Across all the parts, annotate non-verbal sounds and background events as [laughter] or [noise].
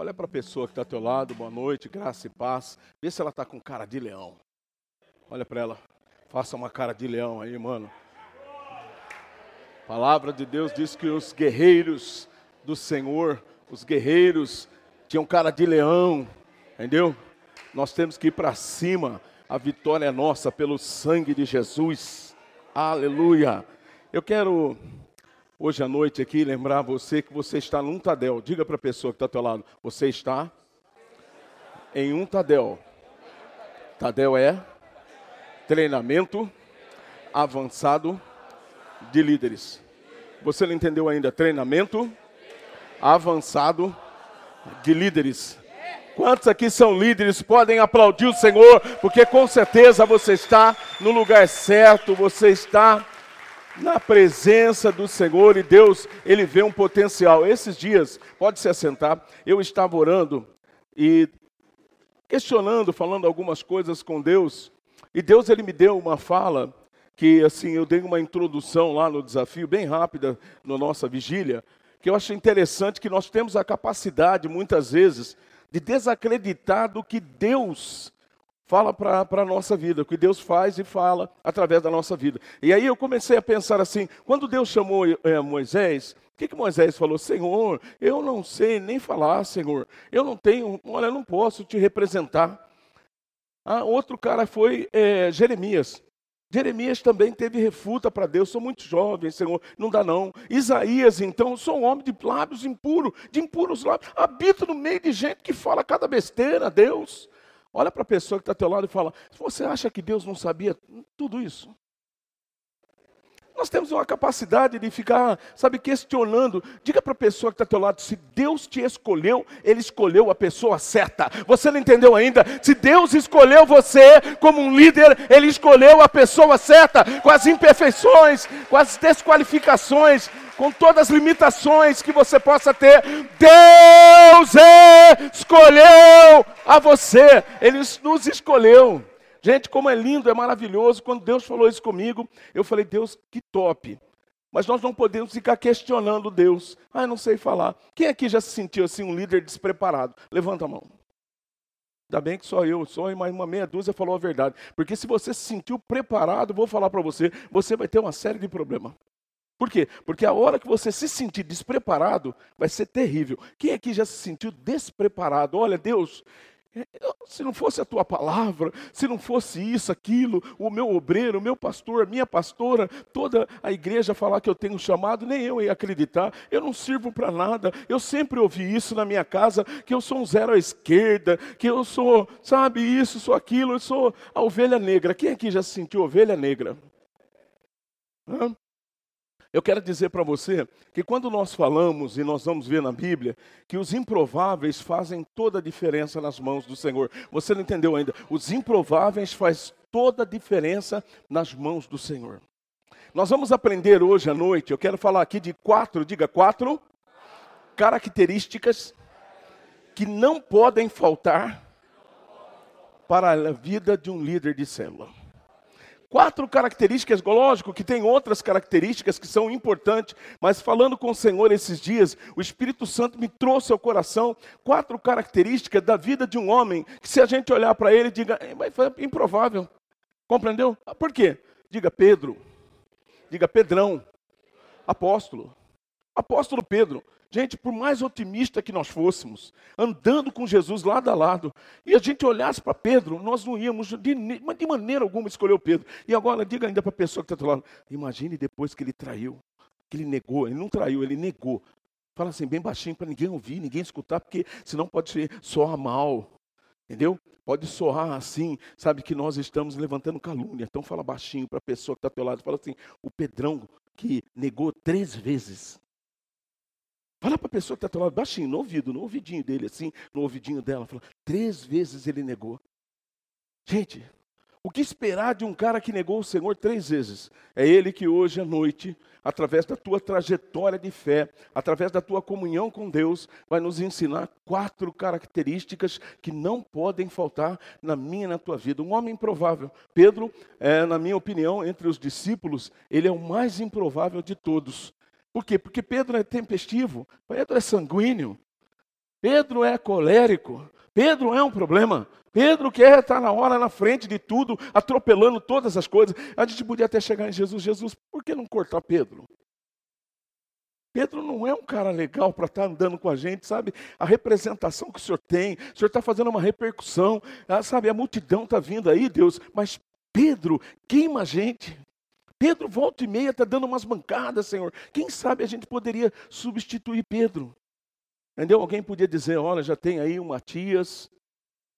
Olha para a pessoa que está ao teu lado, boa noite, graça e paz. Vê se ela está com cara de leão. Olha para ela, faça uma cara de leão aí, mano. A palavra de Deus diz que os guerreiros do Senhor, os guerreiros, tinham cara de leão, entendeu? Nós temos que ir para cima. A vitória é nossa pelo sangue de Jesus. Aleluia. Eu quero hoje à noite aqui lembrar você que você está num Tadel. Diga para a pessoa que está ao teu lado, você está em um Tadel. Tadel é treinamento avançado de líderes. Você não entendeu ainda? Treinamento avançado de líderes. Quantos aqui são líderes podem aplaudir o Senhor, porque com certeza você está no lugar certo, você está na presença do Senhor e Deus, Ele vê um potencial. Esses dias, pode se assentar, eu estava orando e questionando, falando algumas coisas com Deus, e Deus Ele me deu uma fala que assim eu dei uma introdução lá no desafio bem rápida na nossa vigília, que eu achei interessante que nós temos a capacidade muitas vezes de desacreditar do que Deus fala para a nossa vida, o que Deus faz e fala através da nossa vida. E aí eu comecei a pensar assim, quando Deus chamou é, Moisés, o que, que Moisés falou? Senhor, eu não sei nem falar, Senhor. Eu não tenho, olha, eu não posso te representar. Ah, outro cara foi é, Jeremias. Jeremias também teve refuta para Deus, sou muito jovem, Senhor, não dá não. Isaías, então, sou um homem de lábios impuros, de impuros lábios, habito no meio de gente que fala cada besteira, Deus. Olha para a pessoa que está ao teu lado e fala, você acha que Deus não sabia tudo isso? Nós temos uma capacidade de ficar, sabe, questionando. Diga para a pessoa que está ao teu lado, se Deus te escolheu, Ele escolheu a pessoa certa. Você não entendeu ainda? Se Deus escolheu você como um líder, Ele escolheu a pessoa certa, com as imperfeições, com as desqualificações, com todas as limitações que você possa ter. Deus escolheu a você, Ele nos escolheu. Gente, como é lindo, é maravilhoso. Quando Deus falou isso comigo, eu falei, Deus, que top. Mas nós não podemos ficar questionando Deus. Ah, não sei falar. Quem aqui já se sentiu assim um líder despreparado? Levanta a mão. Ainda bem que só eu, só mais uma meia dúzia falou a verdade. Porque se você se sentiu preparado, vou falar para você, você vai ter uma série de problemas. Por quê? Porque a hora que você se sentir despreparado, vai ser terrível. Quem aqui já se sentiu despreparado? Olha, Deus, se não fosse a tua palavra, se não fosse isso, aquilo, o meu obreiro, o meu pastor, a minha pastora, toda a igreja falar que eu tenho chamado, nem eu ia acreditar, eu não sirvo para nada. Eu sempre ouvi isso na minha casa, que eu sou um zero à esquerda, que eu sou, sabe, isso, sou aquilo, eu sou a ovelha negra. Quem aqui já se sentiu ovelha negra? Hã? Eu quero dizer para você que quando nós falamos, e nós vamos ver na Bíblia, que os improváveis fazem toda a diferença nas mãos do Senhor. Você não entendeu ainda? Os improváveis faz toda a diferença nas mãos do Senhor. Nós vamos aprender hoje à noite, eu quero falar aqui de quatro, diga quatro, características que não podem faltar para a vida de um líder de célula. Quatro características, lógico que tem outras características que são importantes, mas falando com o Senhor esses dias, o Espírito Santo me trouxe ao coração quatro características da vida de um homem, que se a gente olhar para ele, diga, é improvável. Compreendeu? Ah, por quê? Diga Pedro, diga Pedrão, apóstolo, apóstolo Pedro. Gente, por mais otimista que nós fôssemos, andando com Jesus lado a lado, e a gente olhasse para Pedro, nós não íamos de, de maneira alguma escolher o Pedro. E agora, diga ainda para a pessoa que está do lado, imagine depois que ele traiu, que ele negou, ele não traiu, ele negou. Fala assim, bem baixinho, para ninguém ouvir, ninguém escutar, porque senão pode soar mal. Entendeu? Pode soar assim, sabe que nós estamos levantando calúnia. Então fala baixinho para a pessoa que está ao teu lado, fala assim, o Pedrão que negou três vezes. Fala para a pessoa que está do lado, baixinho, no ouvido, no ouvidinho dele, assim, no ouvidinho dela. Fala, três vezes ele negou. Gente, o que esperar de um cara que negou o Senhor três vezes? É ele que hoje à noite, através da tua trajetória de fé, através da tua comunhão com Deus, vai nos ensinar quatro características que não podem faltar na minha e na tua vida. Um homem improvável. Pedro, é, na minha opinião, entre os discípulos, ele é o mais improvável de todos. Por quê? Porque Pedro é tempestivo, Pedro é sanguíneo. Pedro é colérico. Pedro é um problema. Pedro quer estar na hora, na frente de tudo, atropelando todas as coisas. A gente podia até chegar em Jesus. Jesus, por que não cortar Pedro? Pedro não é um cara legal para estar andando com a gente, sabe? A representação que o senhor tem, o senhor está fazendo uma repercussão, ah, sabe? A multidão está vindo aí, Deus, mas Pedro queima a gente. Pedro, volta e meia, está dando umas bancadas, Senhor. Quem sabe a gente poderia substituir Pedro? Entendeu? Alguém podia dizer: olha, já tem aí o Matias,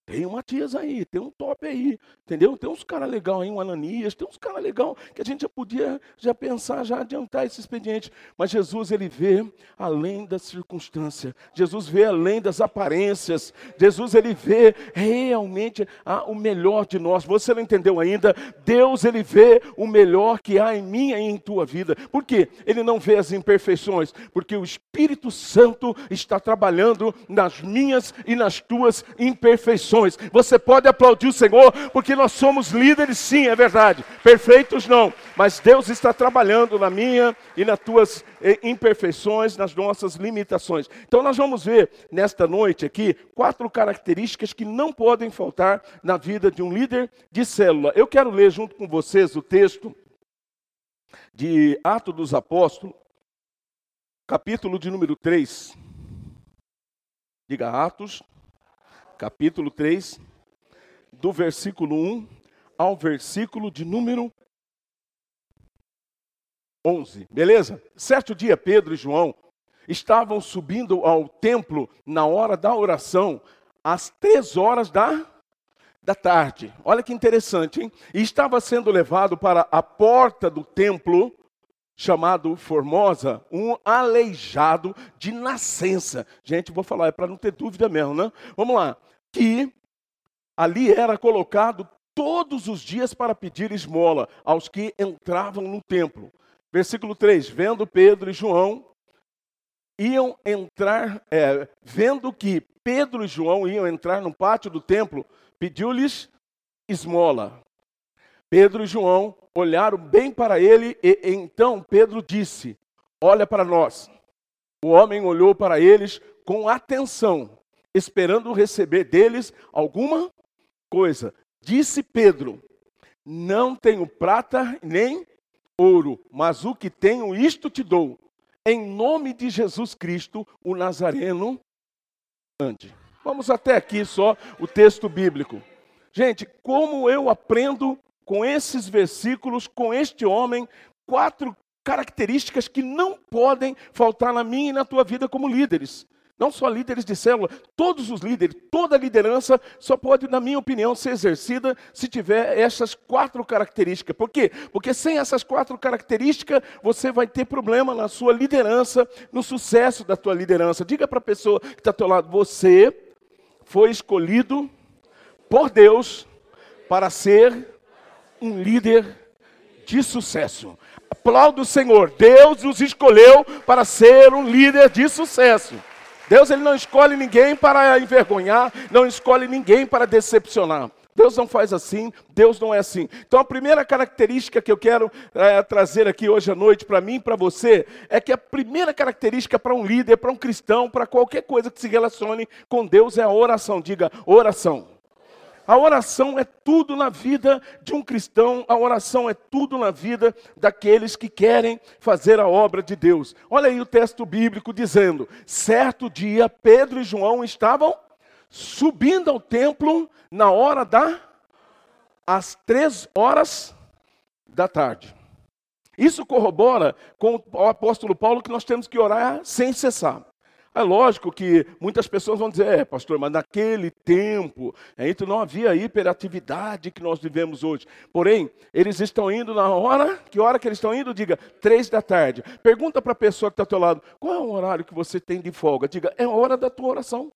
tem um Matias aí, tem um top aí, entendeu? Tem uns caras legais aí, um Ananias, tem uns caras legais que a gente já podia já pensar, já adiantar esse expediente. Mas Jesus, ele vê além da circunstância. Jesus vê além das aparências. Jesus, ele vê realmente o melhor de nós. Você não entendeu ainda? Deus, ele vê o melhor que há em mim e em tua vida. Por quê? Ele não vê as imperfeições, porque o Espírito Santo está trabalhando nas minhas e nas tuas imperfeições. Você pode aplaudir o Senhor, porque nós somos líderes, sim, é verdade. Perfeitos não, mas Deus está trabalhando na minha e nas tuas eh, imperfeições, nas nossas limitações. Então nós vamos ver nesta noite aqui quatro características que não podem faltar na vida de um líder de célula. Eu quero ler junto com vocês o texto de Atos dos Apóstolos, capítulo de número 3. Diga Atos capítulo 3, do versículo 1 ao versículo de número 11. Beleza? Certo dia, Pedro e João estavam subindo ao templo na hora da oração, às três horas da, da tarde. Olha que interessante, hein? E estava sendo levado para a porta do templo, chamado Formosa, um aleijado de nascença. Gente, vou falar, é para não ter dúvida mesmo, né? Vamos lá que ali era colocado todos os dias para pedir esmola aos que entravam no templo. Versículo 3: Vendo Pedro e João iam entrar, é, vendo que Pedro e João iam entrar no pátio do templo, pediu-lhes esmola. Pedro e João olharam bem para ele e então Pedro disse: Olha para nós. O homem olhou para eles com atenção esperando receber deles alguma coisa. Disse Pedro: Não tenho prata nem ouro, mas o que tenho, isto te dou. Em nome de Jesus Cristo, o Nazareno, ande. Vamos até aqui só o texto bíblico. Gente, como eu aprendo com esses versículos, com este homem, quatro características que não podem faltar na minha e na tua vida como líderes. Não só líderes de célula, todos os líderes, toda liderança só pode, na minha opinião, ser exercida se tiver essas quatro características. Por quê? Porque sem essas quatro características, você vai ter problema na sua liderança, no sucesso da tua liderança. Diga para a pessoa que está ao teu lado, você foi escolhido por Deus para ser um líder de sucesso. Aplauda o Senhor. Deus nos escolheu para ser um líder de sucesso. Deus ele não escolhe ninguém para envergonhar, não escolhe ninguém para decepcionar. Deus não faz assim, Deus não é assim. Então a primeira característica que eu quero é, trazer aqui hoje à noite para mim e para você é que a primeira característica para um líder, para um cristão, para qualquer coisa que se relacione com Deus é a oração. Diga oração. A oração é tudo na vida de um cristão, a oração é tudo na vida daqueles que querem fazer a obra de Deus. Olha aí o texto bíblico dizendo: certo dia Pedro e João estavam subindo ao templo na hora da às três horas da tarde. Isso corrobora com o apóstolo Paulo que nós temos que orar sem cessar. É lógico que muitas pessoas vão dizer, é, pastor, mas naquele tempo, então não havia hiperatividade que nós vivemos hoje. Porém, eles estão indo na hora, que hora que eles estão indo? Diga, três da tarde. Pergunta para a pessoa que está ao teu lado, qual é o horário que você tem de folga? Diga, é a hora da tua oração.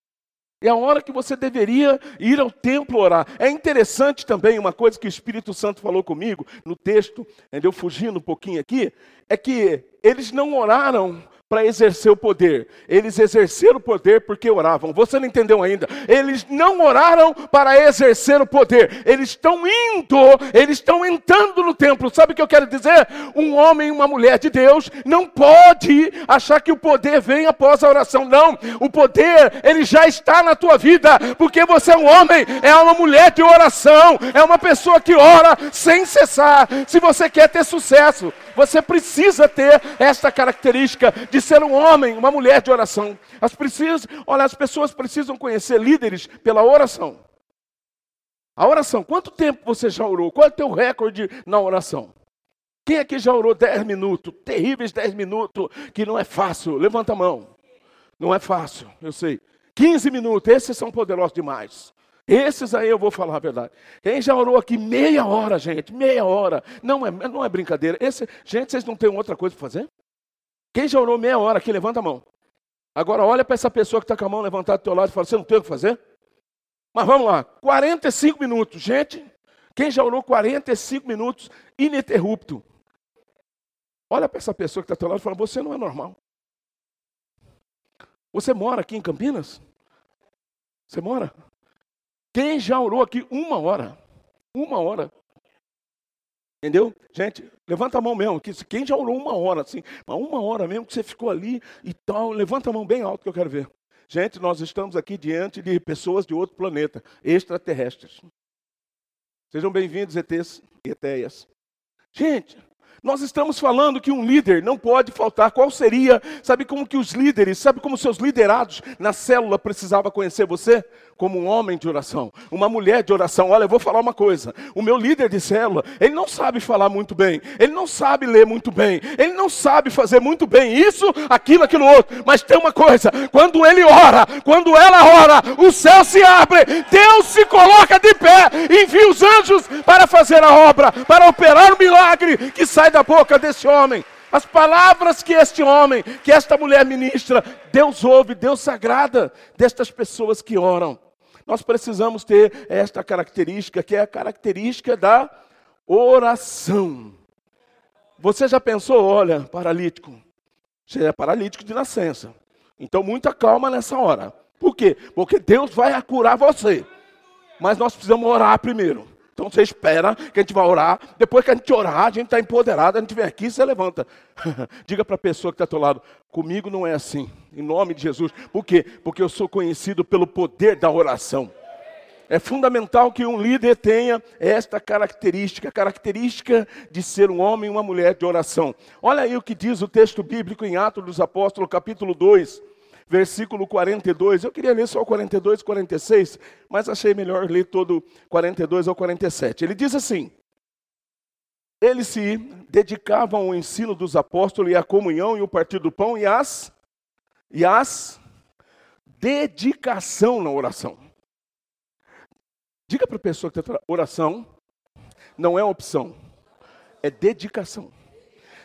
É a hora que você deveria ir ao templo orar. É interessante também uma coisa que o Espírito Santo falou comigo no texto, eu fugindo um pouquinho aqui, é que eles não oraram para exercer o poder. Eles exerceram o poder porque oravam. Você não entendeu ainda? Eles não oraram para exercer o poder. Eles estão indo, eles estão entrando no templo. Sabe o que eu quero dizer? Um homem e uma mulher de Deus não pode achar que o poder vem após a oração. Não. O poder, ele já está na tua vida, porque você é um homem, é uma mulher de oração, é uma pessoa que ora sem cessar. Se você quer ter sucesso, você precisa ter esta característica de ser um homem, uma mulher de oração. As, olha, as pessoas precisam conhecer líderes pela oração. A oração, quanto tempo você já orou? Qual é o teu recorde na oração? Quem aqui já orou 10 minutos? Terríveis 10 minutos, que não é fácil. Levanta a mão. Não é fácil, eu sei. 15 minutos, esses são poderosos demais. Esses aí eu vou falar a verdade. Quem já orou aqui meia hora, gente, meia hora. Não é, não é brincadeira. Esse, gente, vocês não têm outra coisa para fazer? Quem já orou meia hora aqui, levanta a mão. Agora olha para essa pessoa que está com a mão levantada do teu lado e fala, você não tem o que fazer? Mas vamos lá, 45 minutos. Gente, quem já orou 45 minutos ininterrupto? Olha para essa pessoa que está do teu lado e fala, você não é normal. Você mora aqui em Campinas? Você mora? Quem já orou aqui uma hora? Uma hora. Entendeu? Gente, levanta a mão mesmo. Quem já orou uma hora, assim, uma hora mesmo que você ficou ali e tal, levanta a mão bem alto que eu quero ver. Gente, nós estamos aqui diante de pessoas de outro planeta, extraterrestres. Sejam bem-vindos, ETs e ETEIAS. Gente, nós estamos falando que um líder não pode faltar. Qual seria? Sabe como que os líderes, sabe como seus liderados na célula precisava conhecer você? Como um homem de oração, uma mulher de oração. Olha, eu vou falar uma coisa. O meu líder de célula, ele não sabe falar muito bem, ele não sabe ler muito bem, ele não sabe fazer muito bem isso, aquilo, aquilo outro. Mas tem uma coisa: quando ele ora, quando ela ora, o céu se abre, Deus se coloca de pé, envia os anjos para fazer a obra, para operar o milagre que sai da boca desse homem. As palavras que este homem, que esta mulher ministra, Deus ouve, Deus sagrada destas pessoas que oram. Nós precisamos ter esta característica, que é a característica da oração. Você já pensou, olha, paralítico, você é paralítico de nascença. Então, muita calma nessa hora. Por quê? Porque Deus vai curar você. Mas nós precisamos orar primeiro. Então você espera que a gente vai orar. Depois que a gente orar, a gente está empoderado, a gente vem aqui e você levanta. [laughs] Diga para a pessoa que está ao teu lado: comigo não é assim, em nome de Jesus. Por quê? Porque eu sou conhecido pelo poder da oração. É fundamental que um líder tenha esta característica, característica de ser um homem e uma mulher de oração. Olha aí o que diz o texto bíblico em Atos dos Apóstolos, capítulo 2 versículo 42. Eu queria ler só o 42 e 46, mas achei melhor ler todo 42 ao 47. Ele diz assim: Eles se dedicavam ao ensino dos apóstolos e à comunhão e o partir do pão e as e as dedicação na oração. Diga para a pessoa que está oração não é opção, é dedicação.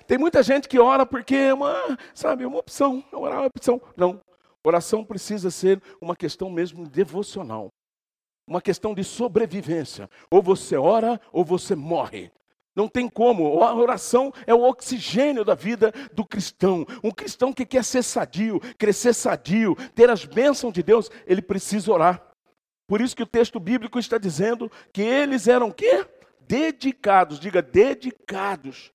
Tem muita gente que ora porque é uma, sabe, uma opção, orar é uma opção. Não, Oração precisa ser uma questão mesmo devocional, uma questão de sobrevivência. Ou você ora ou você morre. Não tem como. A oração é o oxigênio da vida do cristão. Um cristão que quer ser sadio, crescer sadio, ter as bênçãos de Deus, ele precisa orar. Por isso que o texto bíblico está dizendo que eles eram quê? Dedicados, diga dedicados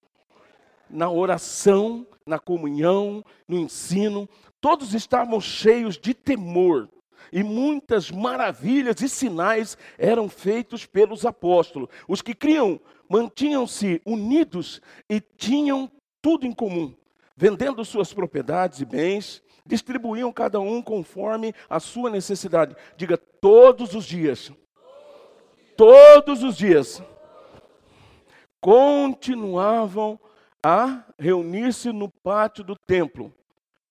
na oração, na comunhão, no ensino, Todos estavam cheios de temor, e muitas maravilhas e sinais eram feitos pelos apóstolos. Os que criam mantinham-se unidos e tinham tudo em comum, vendendo suas propriedades e bens, distribuíam cada um conforme a sua necessidade. Diga todos os dias. Todos os dias. Continuavam a reunir-se no pátio do templo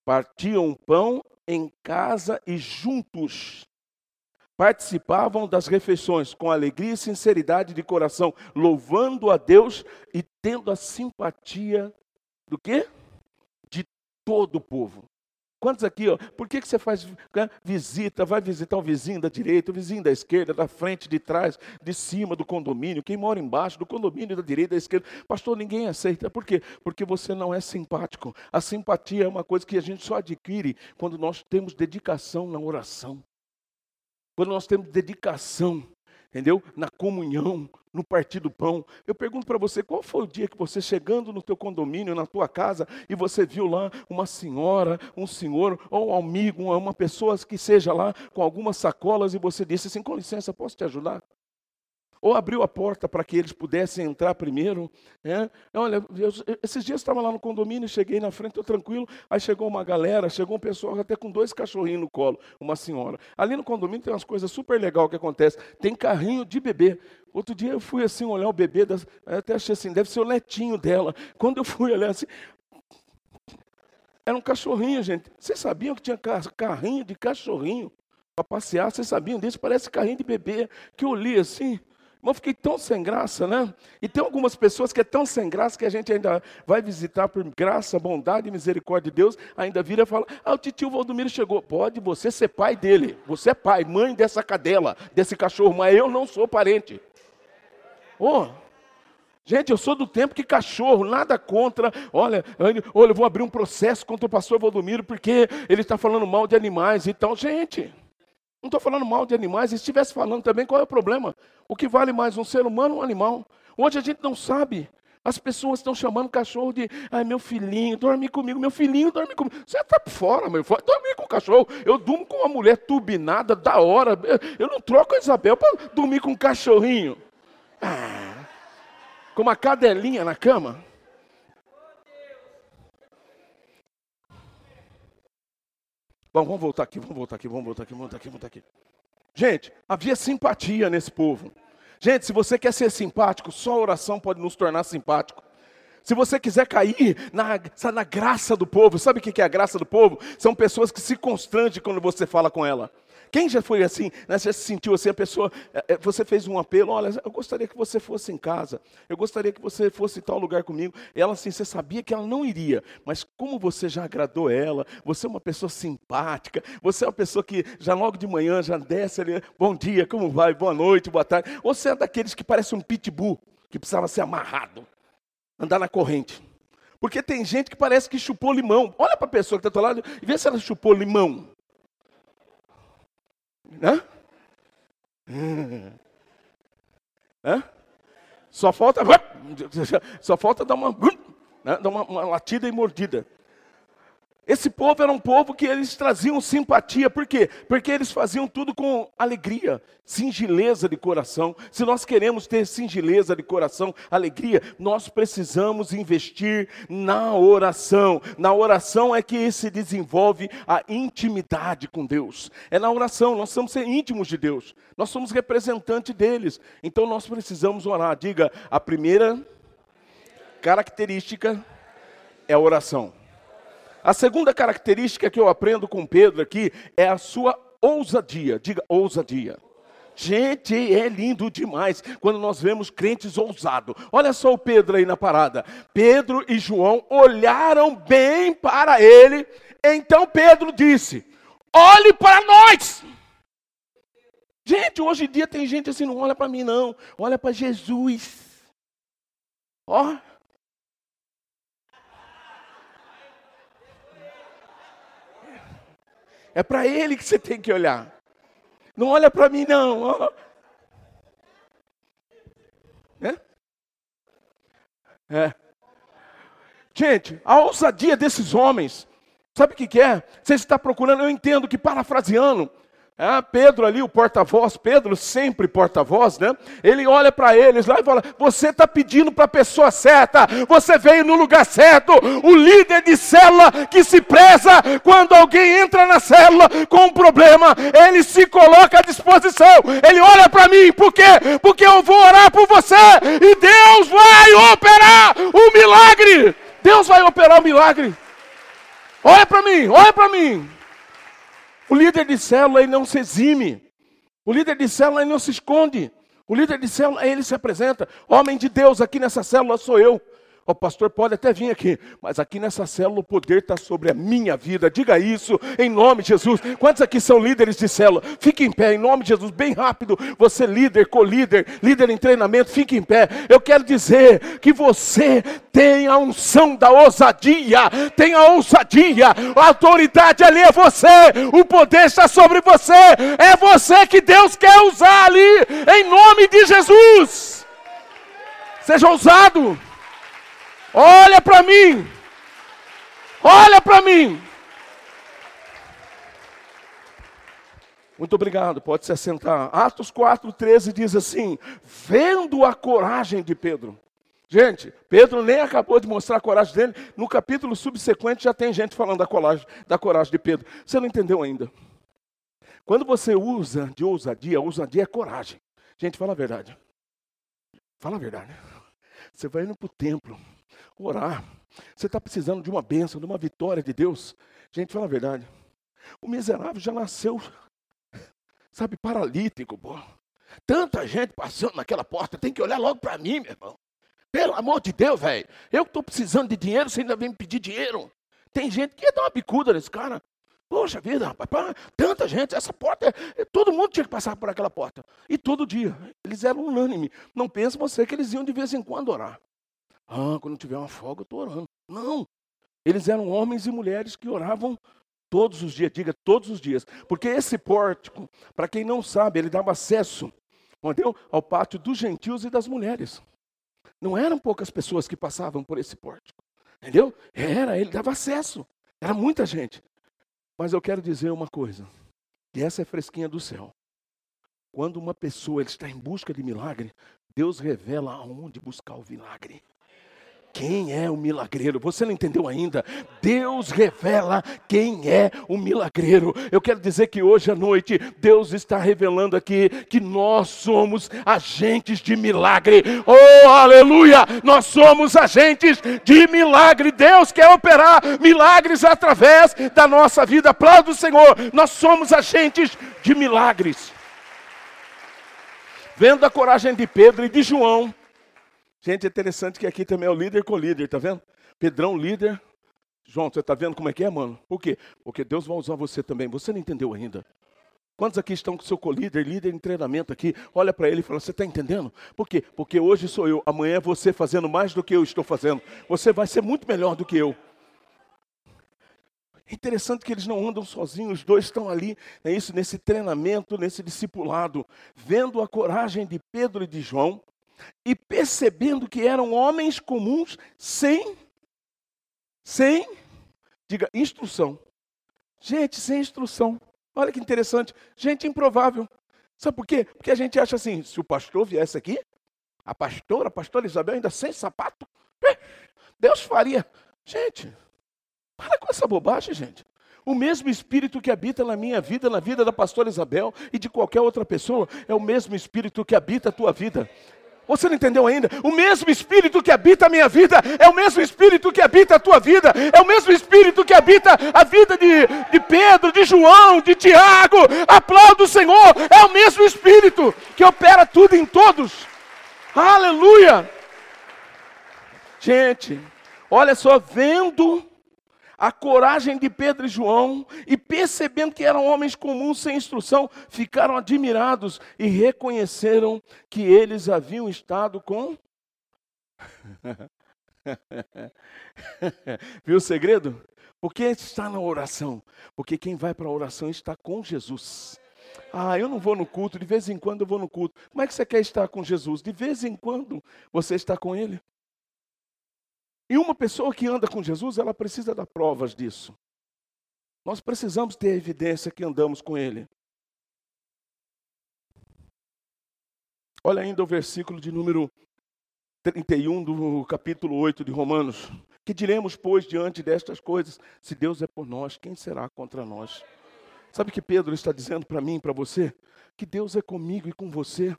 partiam pão em casa e juntos participavam das refeições com alegria e sinceridade de coração, louvando a Deus e tendo a simpatia do quê? De todo o povo. Quantos aqui, ó, por que, que você faz né, visita, vai visitar o vizinho da direita, o vizinho da esquerda, da frente, de trás, de cima do condomínio, quem mora embaixo do condomínio da direita, da esquerda? Pastor, ninguém aceita. Por quê? Porque você não é simpático. A simpatia é uma coisa que a gente só adquire quando nós temos dedicação na oração. Quando nós temos dedicação entendeu? Na comunhão, no partir do pão. Eu pergunto para você, qual foi o dia que você chegando no teu condomínio, na tua casa, e você viu lá uma senhora, um senhor, ou um amigo, uma pessoa que seja lá com algumas sacolas e você disse assim, com licença, posso te ajudar? Ou abriu a porta para que eles pudessem entrar primeiro. Né? Olha, eu, esses dias estava lá no condomínio, cheguei na frente, estou tranquilo, aí chegou uma galera, chegou um pessoal até com dois cachorrinhos no colo, uma senhora. Ali no condomínio tem umas coisas super legais que acontecem, tem carrinho de bebê. Outro dia eu fui assim olhar o bebê, das, até achei assim, deve ser o netinho dela. Quando eu fui olhar assim, era um cachorrinho, gente. Vocês sabiam que tinha carrinho de cachorrinho para passear? Vocês sabiam disso? Parece carrinho de bebê. Que eu li assim, eu fiquei tão sem graça, né? E tem algumas pessoas que é tão sem graça que a gente ainda vai visitar por graça, bondade e misericórdia de Deus, ainda vira e fala: Ah, o tio Valdomiro chegou. Pode você ser pai dele. Você é pai, mãe dessa cadela, desse cachorro, mas eu não sou parente. Oh, Gente, eu sou do tempo que cachorro, nada contra. Olha, olha, eu vou abrir um processo contra o pastor Valdomiro porque ele está falando mal de animais. Então, gente, não estou falando mal de animais, se estivesse falando também, qual é o problema? O que vale mais, um ser humano ou um animal? Hoje a gente não sabe. As pessoas estão chamando o cachorro de, ai meu filhinho, dorme comigo, meu filhinho, dorme comigo. Você está fora, meu filho, dorme com o cachorro. Eu durmo com uma mulher turbinada, da hora. Eu não troco a Isabel para dormir com um cachorrinho. Ah, com uma cadelinha na cama. Vamos voltar aqui, vamos voltar aqui, vamos voltar aqui, vamos voltar aqui, vamos voltar aqui. Gente, havia simpatia nesse povo. Gente, se você quer ser simpático, só a oração pode nos tornar simpático. Se você quiser cair na, na graça do povo, sabe o que é a graça do povo? São pessoas que se constrangem quando você fala com ela. Quem já foi assim, né, se sentiu assim, a pessoa, é, é, você fez um apelo, olha, eu gostaria que você fosse em casa, eu gostaria que você fosse em tal lugar comigo. Ela assim, você sabia que ela não iria, mas como você já agradou ela, você é uma pessoa simpática, você é uma pessoa que já logo de manhã já desce ali, bom dia, como vai, boa noite, boa tarde. Você é daqueles que parece um pitbull, que precisava ser amarrado, andar na corrente. Porque tem gente que parece que chupou limão. Olha para a pessoa que está do lado e vê se ela chupou limão. Hã? Hã? Só falta. [laughs] Só falta dar uma, [laughs] né? dar uma, uma latida e mordida. Esse povo era um povo que eles traziam simpatia, por quê? Porque eles faziam tudo com alegria, singeleza de coração. Se nós queremos ter singeleza de coração, alegria, nós precisamos investir na oração. Na oração é que se desenvolve a intimidade com Deus. É na oração, nós somos ser íntimos de Deus, nós somos representantes deles. Então nós precisamos orar. Diga, a primeira característica é a oração. A segunda característica que eu aprendo com Pedro aqui é a sua ousadia. Diga ousadia. Gente, é lindo demais quando nós vemos crentes ousados. Olha só o Pedro aí na parada. Pedro e João olharam bem para ele. Então Pedro disse: Olhe para nós. Gente, hoje em dia tem gente assim, não olha para mim não, olha para Jesus. Ó, oh, É para Ele que você tem que olhar. Não olha para mim, não. É? é? Gente, a ousadia desses homens, sabe o que, que é? Você está procurando, eu entendo que parafraseando, ah, Pedro ali, o porta-voz, Pedro sempre porta-voz, né? Ele olha para eles lá e fala: Você está pedindo para a pessoa certa, você veio no lugar certo. O líder de célula que se preza quando alguém entra na célula com um problema, ele se coloca à disposição. Ele olha para mim, por quê? Porque eu vou orar por você e Deus vai operar o milagre. Deus vai operar o milagre. Olha para mim, olha para mim. O líder de célula ele não se exime. O líder de célula ele não se esconde. O líder de célula ele se apresenta. Homem de Deus, aqui nessa célula sou eu. O pastor pode até vir aqui, mas aqui nessa célula o poder está sobre a minha vida. Diga isso em nome de Jesus. Quantos aqui são líderes de célula? Fique em pé em nome de Jesus, bem rápido. Você líder, co-líder, líder em treinamento, fique em pé. Eu quero dizer que você tem a unção da ousadia, tem a ousadia. A autoridade ali é você. O poder está sobre você. É você que Deus quer usar ali em nome de Jesus. Seja ousado. Olha para mim. Olha para mim. Muito obrigado, pode se assentar. Atos 4, 13 diz assim: Vendo a coragem de Pedro. Gente, Pedro nem acabou de mostrar a coragem dele. No capítulo subsequente já tem gente falando da coragem, da coragem de Pedro. Você não entendeu ainda. Quando você usa de ousadia, ousadia é coragem. Gente, fala a verdade. Fala a verdade. Você vai indo para o templo, orar. Você está precisando de uma bênção, de uma vitória de Deus. Gente, fala a verdade. O miserável já nasceu, sabe, paralítico, pô. Tanta gente passando naquela porta, tem que olhar logo para mim, meu irmão. Pelo amor de Deus, velho. Eu que estou precisando de dinheiro, você ainda vem me pedir dinheiro. Tem gente que ia dar uma bicuda nesse cara. Poxa vida, rapaz, tanta gente, essa porta, todo mundo tinha que passar por aquela porta. E todo dia, eles eram unânimes. Não pense você que eles iam de vez em quando orar. Ah, quando tiver uma folga, eu estou orando. Não. Eles eram homens e mulheres que oravam todos os dias, diga todos os dias. Porque esse pórtico, para quem não sabe, ele dava acesso entendeu? ao pátio dos gentios e das mulheres. Não eram poucas pessoas que passavam por esse pórtico. Entendeu? Era, ele dava acesso. Era muita gente. Mas eu quero dizer uma coisa, que essa é fresquinha do céu. Quando uma pessoa está em busca de milagre, Deus revela aonde buscar o milagre. Quem é o milagreiro? Você não entendeu ainda? Deus revela quem é o milagreiro. Eu quero dizer que hoje à noite Deus está revelando aqui que nós somos agentes de milagre. Oh, aleluia! Nós somos agentes de milagre. Deus quer operar milagres através da nossa vida. Aplauda o Senhor. Nós somos agentes de milagres. Vendo a coragem de Pedro e de João, Gente, é interessante que aqui também é o líder com líder, tá vendo? Pedrão, líder. João, você tá vendo como é que é, mano? Por quê? Porque Deus vai usar você também. Você não entendeu ainda. Quantos aqui estão com seu co-líder, líder em treinamento aqui? Olha para ele e fala: Você está entendendo? Por quê? Porque hoje sou eu, amanhã é você fazendo mais do que eu estou fazendo. Você vai ser muito melhor do que eu. É interessante que eles não andam sozinhos, os dois estão ali, é isso, nesse treinamento, nesse discipulado, vendo a coragem de Pedro e de João, e percebendo que eram homens comuns sem, sem, diga, instrução. Gente, sem instrução. Olha que interessante. Gente improvável. Sabe por quê? Porque a gente acha assim: se o pastor viesse aqui, a pastora, a pastora Isabel, ainda sem sapato, Deus faria. Gente, para com essa bobagem, gente. O mesmo espírito que habita na minha vida, na vida da pastora Isabel e de qualquer outra pessoa, é o mesmo espírito que habita a tua vida. Você não entendeu ainda? O mesmo Espírito que habita a minha vida é o mesmo Espírito que habita a tua vida, é o mesmo Espírito que habita a vida de, de Pedro, de João, de Tiago. Aplauda o Senhor, é o mesmo Espírito que opera tudo em todos. Aleluia! Gente, olha só, vendo a coragem de Pedro e João, e percebendo que eram homens comuns sem instrução, ficaram admirados e reconheceram que eles haviam estado com. [laughs] Viu o segredo? Por que está na oração? Porque quem vai para a oração está com Jesus. Ah, eu não vou no culto, de vez em quando eu vou no culto. Como é que você quer estar com Jesus? De vez em quando você está com Ele. E uma pessoa que anda com Jesus, ela precisa dar provas disso. Nós precisamos ter evidência que andamos com Ele. Olha ainda o versículo de número 31 do capítulo 8 de Romanos. Que diremos, pois, diante destas coisas? Se Deus é por nós, quem será contra nós? Sabe o que Pedro está dizendo para mim e para você? Que Deus é comigo e com você.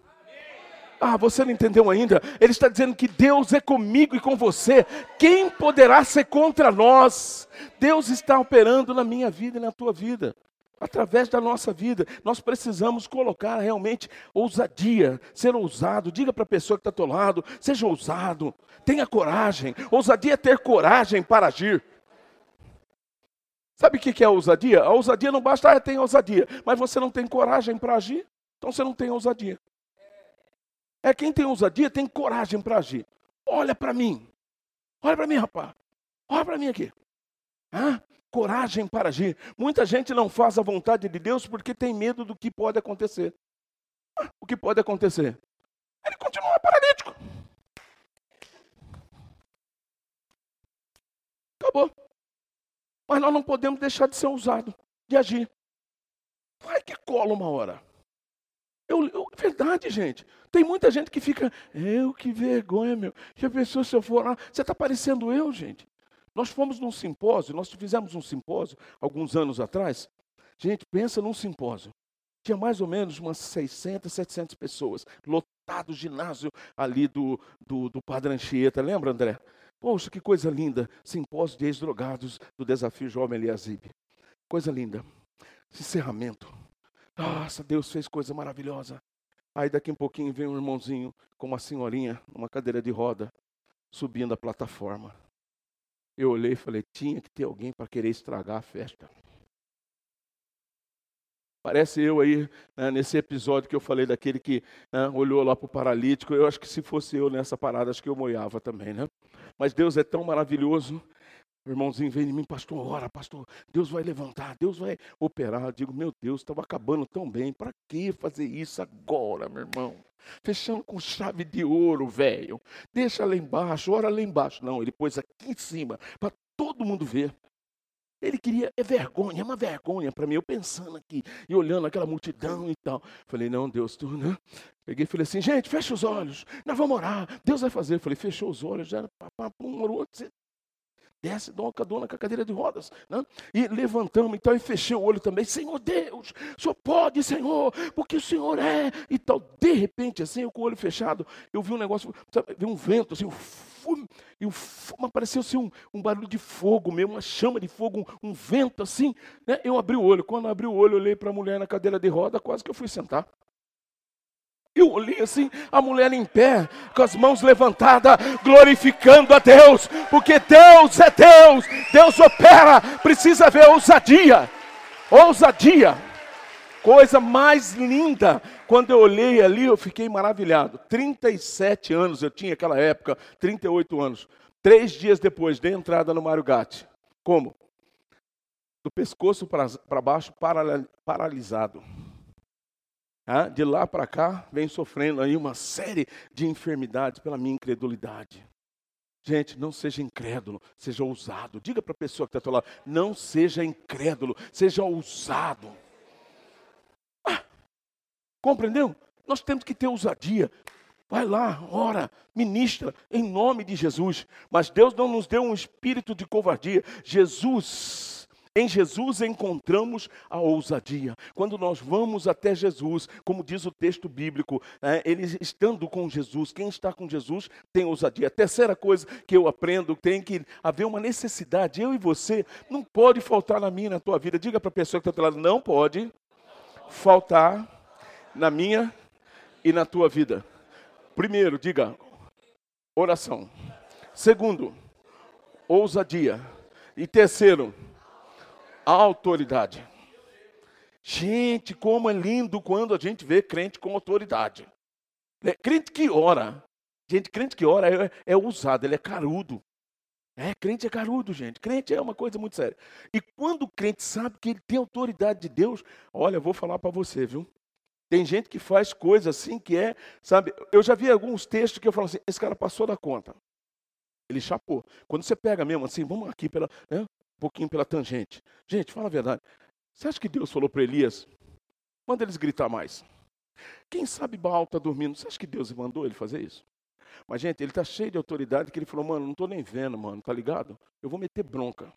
Ah, você não entendeu ainda? Ele está dizendo que Deus é comigo e com você. Quem poderá ser contra nós? Deus está operando na minha vida e na tua vida. através da nossa vida. Nós precisamos colocar realmente ousadia, ser ousado. Diga para a pessoa que está ao teu lado, seja ousado, tenha coragem. Ousadia é ter coragem para agir. Sabe o que é ousadia? A ousadia não basta, ah, tem ousadia, mas você não tem coragem para agir, então você não tem ousadia. É quem tem ousadia tem coragem para agir. Olha para mim, olha para mim, rapaz, olha para mim aqui. Ah, coragem para agir. Muita gente não faz a vontade de Deus porque tem medo do que pode acontecer. O que pode acontecer? Ele continua paralítico. Acabou. Mas nós não podemos deixar de ser ousado, de agir. Vai que cola uma hora. Eu, eu, é verdade, gente. Tem muita gente que fica, eu que vergonha, meu. Já pensou se eu for lá? Você está parecendo eu, gente. Nós fomos num simpósio, nós fizemos um simpósio alguns anos atrás. Gente, pensa num simpósio. Tinha mais ou menos umas 600, 700 pessoas, lotado o ginásio ali do, do, do Padre Anchieta. Lembra, André? Poxa, que coisa linda. Simpósio de ex-drogados do Desafio Jovem Eliasib. Coisa linda. Encerramento. Nossa, Deus fez coisa maravilhosa. Aí daqui um pouquinho vem um irmãozinho com uma senhorinha numa cadeira de roda, subindo a plataforma. Eu olhei e falei: tinha que ter alguém para querer estragar a festa. Parece eu aí, né, nesse episódio que eu falei daquele que né, olhou lá para o paralítico. Eu acho que se fosse eu nessa parada, acho que eu moiava também, né? Mas Deus é tão maravilhoso. O irmãozinho vem de mim, pastor, ora, pastor, Deus vai levantar, Deus vai operar. Eu digo, meu Deus, estava acabando tão bem, para que fazer isso agora, meu irmão? Fechando com chave de ouro, velho. Deixa lá embaixo, ora lá embaixo. Não, ele pôs aqui em cima, para todo mundo ver. Ele queria, é vergonha, é uma vergonha para mim. Eu pensando aqui e olhando aquela multidão e tal. Falei, não, Deus, tu, né? Peguei e falei assim, gente, fecha os olhos, nós vamos orar, Deus vai fazer. Eu falei, fechou os olhos, já era papá, pum, orou, desce, dá uma cadona com a cadeira de rodas. Né? E levantamos, então, e fechei o olho também. Senhor Deus, o Senhor pode, Senhor, porque o Senhor é. E tal, de repente, assim, eu com o olho fechado, eu vi um negócio, sabe, vi um vento, assim, um, e um, apareceu assim, um, um, barulho de fogo mesmo, uma chama de fogo, um, um vento assim. Né? Eu abri o olho. Quando abri o olho, olhei para a mulher na cadeira de roda, quase que eu fui sentar. Eu olhei assim, a mulher em pé, com as mãos levantadas, glorificando a Deus, porque Deus é Deus, Deus opera, precisa ver ousadia, ousadia, coisa mais linda. Quando eu olhei ali, eu fiquei maravilhado. 37 anos eu tinha naquela época, 38 anos. Três dias depois, dei entrada no Mário Gatti. Como? Do pescoço para baixo, paralisado de lá para cá, vem sofrendo aí uma série de enfermidades pela minha incredulidade. Gente, não seja incrédulo, seja ousado. Diga para a pessoa que está ao lado, não seja incrédulo, seja ousado. Ah, compreendeu? Nós temos que ter ousadia. Vai lá, ora, ministra, em nome de Jesus. Mas Deus não nos deu um espírito de covardia. Jesus em Jesus encontramos a ousadia. Quando nós vamos até Jesus, como diz o texto bíblico, é, ele estando com Jesus, quem está com Jesus tem ousadia. A terceira coisa que eu aprendo, tem que haver uma necessidade. Eu e você, não pode faltar na minha, na tua vida. Diga para a pessoa que está do lado, não pode faltar na minha e na tua vida. Primeiro, diga oração. Segundo, ousadia. E terceiro, autoridade. Gente, como é lindo quando a gente vê crente com autoridade. É, crente que ora. Gente, crente que ora é, é ousado, ele é carudo. É, crente é carudo, gente. Crente é uma coisa muito séria. E quando o crente sabe que ele tem autoridade de Deus, olha, vou falar para você, viu? Tem gente que faz coisas assim que é, sabe? Eu já vi alguns textos que eu falo assim: esse cara passou da conta. Ele chapou. Quando você pega mesmo assim, vamos aqui pela, né? Pouquinho pela tangente. Gente, fala a verdade. Você acha que Deus falou para Elias? Manda eles gritar mais. Quem sabe Baal está dormindo? Você acha que Deus mandou ele fazer isso? Mas, gente, ele está cheio de autoridade que ele falou, mano, não estou nem vendo, mano, tá ligado? Eu vou meter bronca.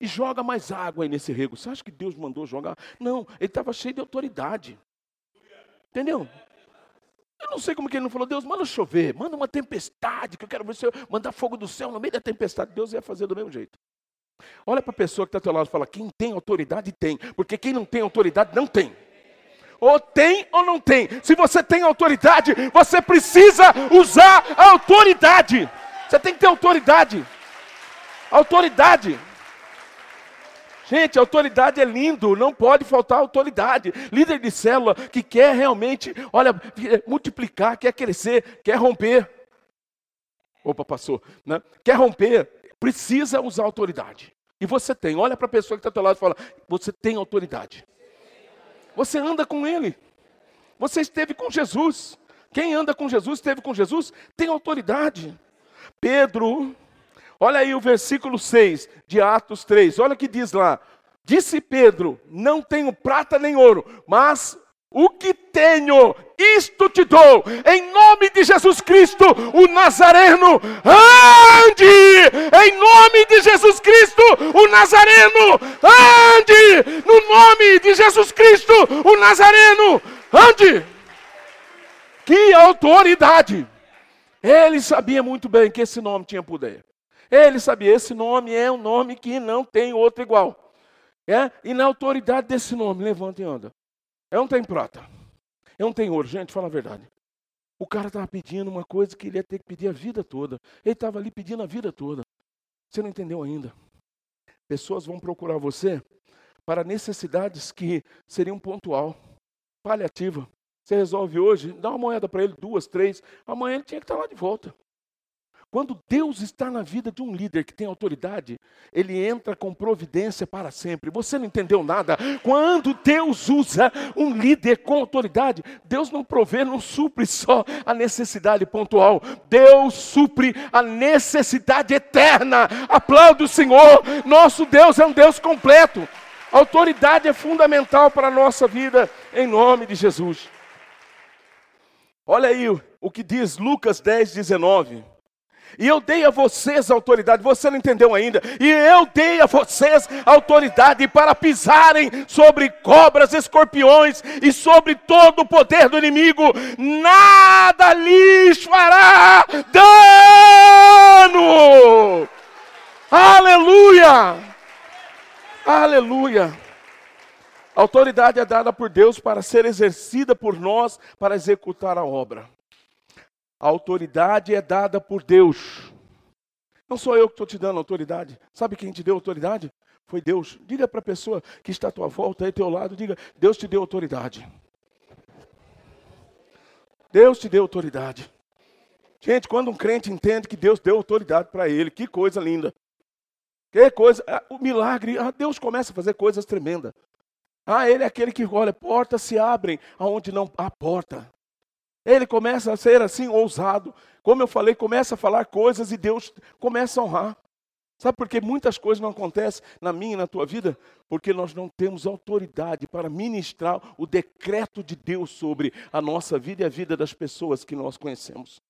E joga mais água aí nesse rego. Você acha que Deus mandou jogar? Não, ele estava cheio de autoridade. Entendeu? Eu não sei como que ele não falou, Deus, manda chover, manda uma tempestade, que eu quero ver se eu mandar fogo do céu no meio da tempestade. Deus ia fazer do mesmo jeito. Olha para a pessoa que está ao teu lado e fala: quem tem autoridade tem, porque quem não tem autoridade não tem. Ou tem ou não tem. Se você tem autoridade, você precisa usar a autoridade. Você tem que ter autoridade. Autoridade. Gente, autoridade é lindo, não pode faltar autoridade. Líder de célula que quer realmente, olha, multiplicar, quer crescer, quer romper. Opa, passou, né? Quer romper, precisa usar autoridade. E você tem. Olha para a pessoa que está ao teu lado e fala: você tem autoridade. Você anda com Ele. Você esteve com Jesus. Quem anda com Jesus, esteve com Jesus, tem autoridade. Pedro, olha aí o versículo 6 de Atos 3, olha o que diz lá. Disse Pedro: Não tenho prata nem ouro, mas o que tenho, isto te dou, em nome de Jesus Cristo, o Nazareno, ande! Em nome de Jesus Cristo, o Nazareno, ande! No nome de Jesus Cristo, o Nazareno, ande! Que autoridade! Ele sabia muito bem que esse nome tinha poder. Ele sabia, esse nome é um nome que não tem outro igual. É? E na autoridade desse nome, levanta e anda. Eu não tenho prata. Eu não tenho ouro. Gente, fala a verdade. O cara estava pedindo uma coisa que ele ia ter que pedir a vida toda. Ele estava ali pedindo a vida toda. Você não entendeu ainda. Pessoas vão procurar você para necessidades que seriam pontual, paliativa. Você resolve hoje, dá uma moeda para ele, duas, três. Amanhã ele tinha que estar lá de volta. Quando Deus está na vida de um líder que tem autoridade, ele entra com providência para sempre. Você não entendeu nada? Quando Deus usa um líder com autoridade, Deus não provê, não supre só a necessidade pontual. Deus supre a necessidade eterna. Aplaude o Senhor. Nosso Deus é um Deus completo. A autoridade é fundamental para a nossa vida, em nome de Jesus. Olha aí o que diz Lucas 10, 19. E eu dei a vocês autoridade, você não entendeu ainda. E eu dei a vocês autoridade para pisarem sobre cobras, escorpiões e sobre todo o poder do inimigo. Nada lhes fará dano. Aleluia! Aleluia! A autoridade é dada por Deus para ser exercida por nós para executar a obra. A autoridade é dada por Deus. Não sou eu que estou te dando autoridade. Sabe quem te deu autoridade? Foi Deus. Diga para a pessoa que está à tua volta, aí teu lado, diga: Deus te deu autoridade. Deus te deu autoridade. Gente, quando um crente entende que Deus deu autoridade para ele, que coisa linda. Que coisa, ah, o milagre, ah, Deus começa a fazer coisas tremendas. Ah, ele é aquele que olha, portas se abrem aonde não há porta. Ele começa a ser assim ousado. Como eu falei, começa a falar coisas e Deus começa a honrar. Sabe por que muitas coisas não acontecem na minha e na tua vida? Porque nós não temos autoridade para ministrar o decreto de Deus sobre a nossa vida e a vida das pessoas que nós conhecemos.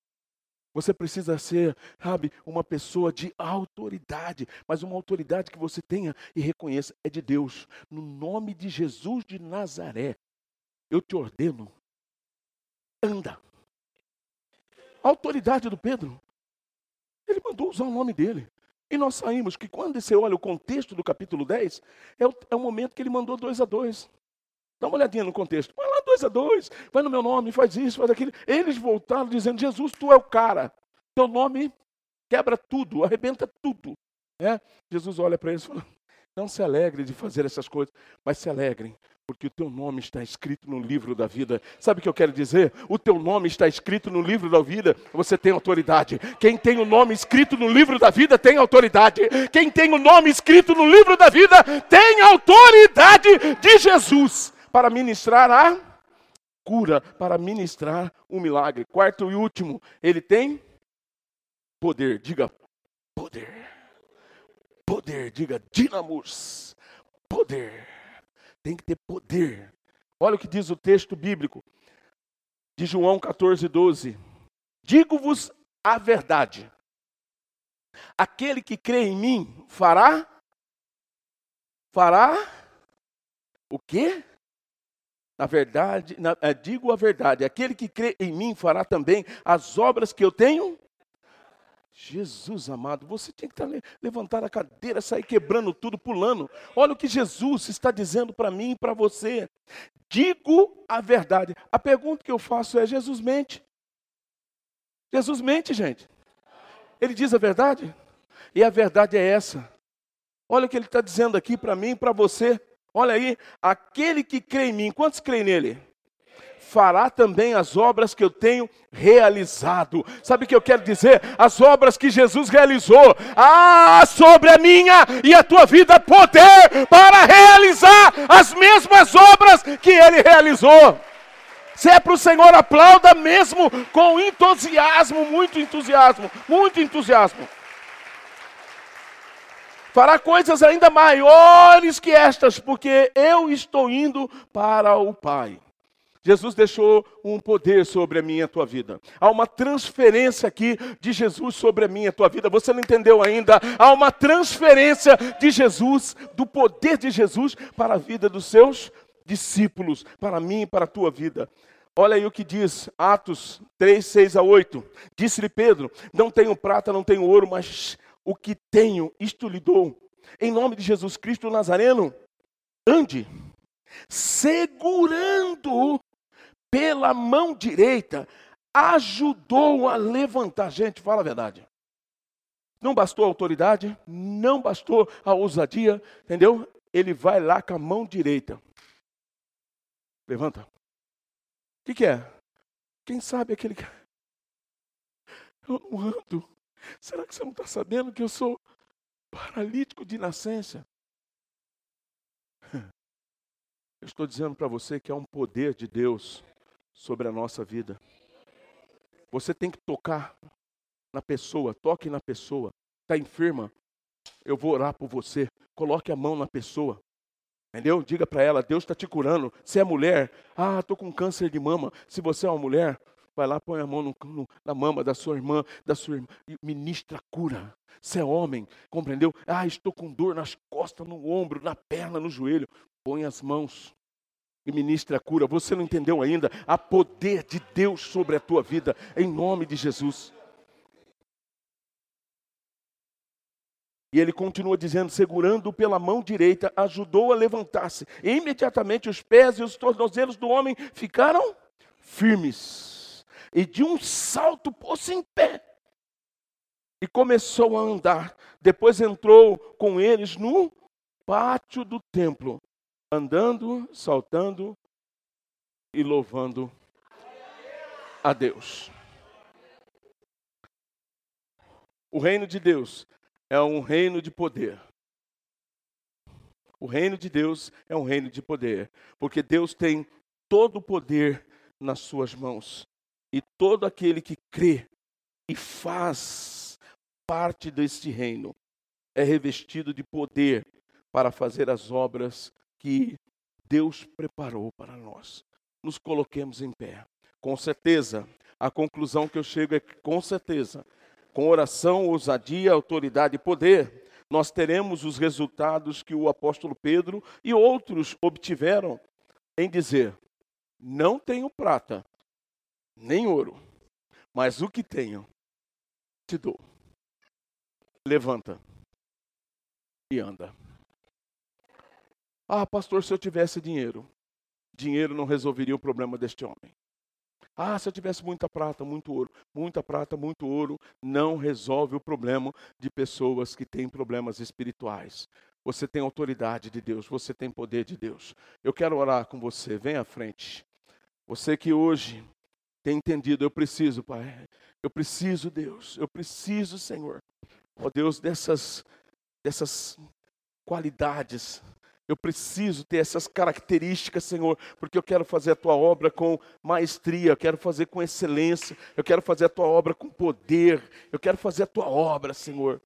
Você precisa ser, sabe, uma pessoa de autoridade, mas uma autoridade que você tenha e reconheça é de Deus. No nome de Jesus de Nazaré, eu te ordeno anda. A autoridade do Pedro, ele mandou usar o nome dele. E nós saímos que quando você olha o contexto do capítulo 10, é o, é o momento que ele mandou dois a dois. Dá uma olhadinha no contexto. Vai lá dois a dois, vai no meu nome, faz isso, faz aquilo. Eles voltaram dizendo, Jesus, tu é o cara. Teu nome quebra tudo, arrebenta tudo. É? Jesus olha para eles e fala, não se alegre de fazer essas coisas, mas se alegrem, porque o teu nome está escrito no livro da vida. Sabe o que eu quero dizer? O teu nome está escrito no livro da vida, você tem autoridade. Quem tem o nome escrito no livro da vida tem autoridade. Quem tem o nome escrito no livro da vida tem autoridade de Jesus para ministrar a cura, para ministrar o milagre. Quarto e último, ele tem poder. Diga poder. Poder, diga dinamos. Poder tem que ter poder. Olha o que diz o texto bíblico de João 14, 12. Digo-vos a verdade. Aquele que crê em mim fará fará o quê? Na verdade, na, é, digo a verdade, aquele que crê em mim fará também as obras que eu tenho. Jesus amado, você tinha que levantar a cadeira, sair quebrando tudo, pulando. Olha o que Jesus está dizendo para mim e para você. Digo a verdade. A pergunta que eu faço é: Jesus mente? Jesus mente, gente. Ele diz a verdade? E a verdade é essa. Olha o que ele está dizendo aqui para mim e para você. Olha aí, aquele que crê em mim, quantos creem nele? Fará também as obras que eu tenho realizado. Sabe o que eu quero dizer? As obras que Jesus realizou. Ah, sobre a minha e a tua vida poder para realizar as mesmas obras que ele realizou. Se é para o Senhor, aplauda mesmo com entusiasmo, muito entusiasmo, muito entusiasmo. Fará coisas ainda maiores que estas, porque eu estou indo para o Pai. Jesus deixou um poder sobre a minha e a tua vida. Há uma transferência aqui de Jesus sobre a minha e a tua vida. Você não entendeu ainda? Há uma transferência de Jesus, do poder de Jesus para a vida dos seus discípulos, para mim e para a tua vida. Olha aí o que diz Atos 3, 6 a 8. Disse-lhe Pedro: Não tenho prata, não tenho ouro, mas o que tenho, isto lhe dou. Em nome de Jesus Cristo Nazareno, ande, segurando pela mão direita, ajudou a levantar. Gente, fala a verdade. Não bastou a autoridade, não bastou a ousadia, entendeu? Ele vai lá com a mão direita. Levanta. O que, que é? Quem sabe aquele que. Eu não ando. Será que você não está sabendo que eu sou paralítico de nascença? Eu estou dizendo para você que é um poder de Deus sobre a nossa vida. Você tem que tocar na pessoa, toque na pessoa. Está enferma? Eu vou orar por você. Coloque a mão na pessoa. Entendeu? Diga para ela, Deus está te curando. Se é mulher, ah, estou com câncer de mama. Se você é uma mulher, vai lá, põe a mão no, no, na mama da sua irmã, da sua irmã, e ministra cura. Se é homem, compreendeu? Ah, estou com dor nas costas, no ombro, na perna, no joelho. Põe as mãos e ministra a cura. Você não entendeu ainda? Há poder de Deus sobre a tua vida, em nome de Jesus. E ele continua dizendo: segurando pela mão direita, ajudou a levantar-se. E imediatamente os pés e os tornozelos do homem ficaram firmes. E de um salto pôs-se em pé. E começou a andar. Depois entrou com eles no pátio do templo andando, saltando e louvando a Deus. O reino de Deus é um reino de poder. O reino de Deus é um reino de poder, porque Deus tem todo o poder nas suas mãos. E todo aquele que crê e faz parte deste reino é revestido de poder para fazer as obras que Deus preparou para nós. Nos coloquemos em pé. Com certeza, a conclusão que eu chego é que, com certeza, com oração, ousadia, autoridade e poder, nós teremos os resultados que o apóstolo Pedro e outros obtiveram em dizer: Não tenho prata, nem ouro, mas o que tenho, te dou. Levanta e anda. Ah, pastor, se eu tivesse dinheiro, dinheiro não resolveria o problema deste homem. Ah, se eu tivesse muita prata, muito ouro, muita prata, muito ouro, não resolve o problema de pessoas que têm problemas espirituais. Você tem autoridade de Deus, você tem poder de Deus. Eu quero orar com você, vem à frente. Você que hoje tem entendido, eu preciso, Pai, eu preciso, Deus, eu preciso, Senhor, ó Deus, dessas, dessas qualidades eu preciso ter essas características, Senhor, porque eu quero fazer a tua obra com maestria, eu quero fazer com excelência, eu quero fazer a tua obra com poder, eu quero fazer a tua obra, Senhor.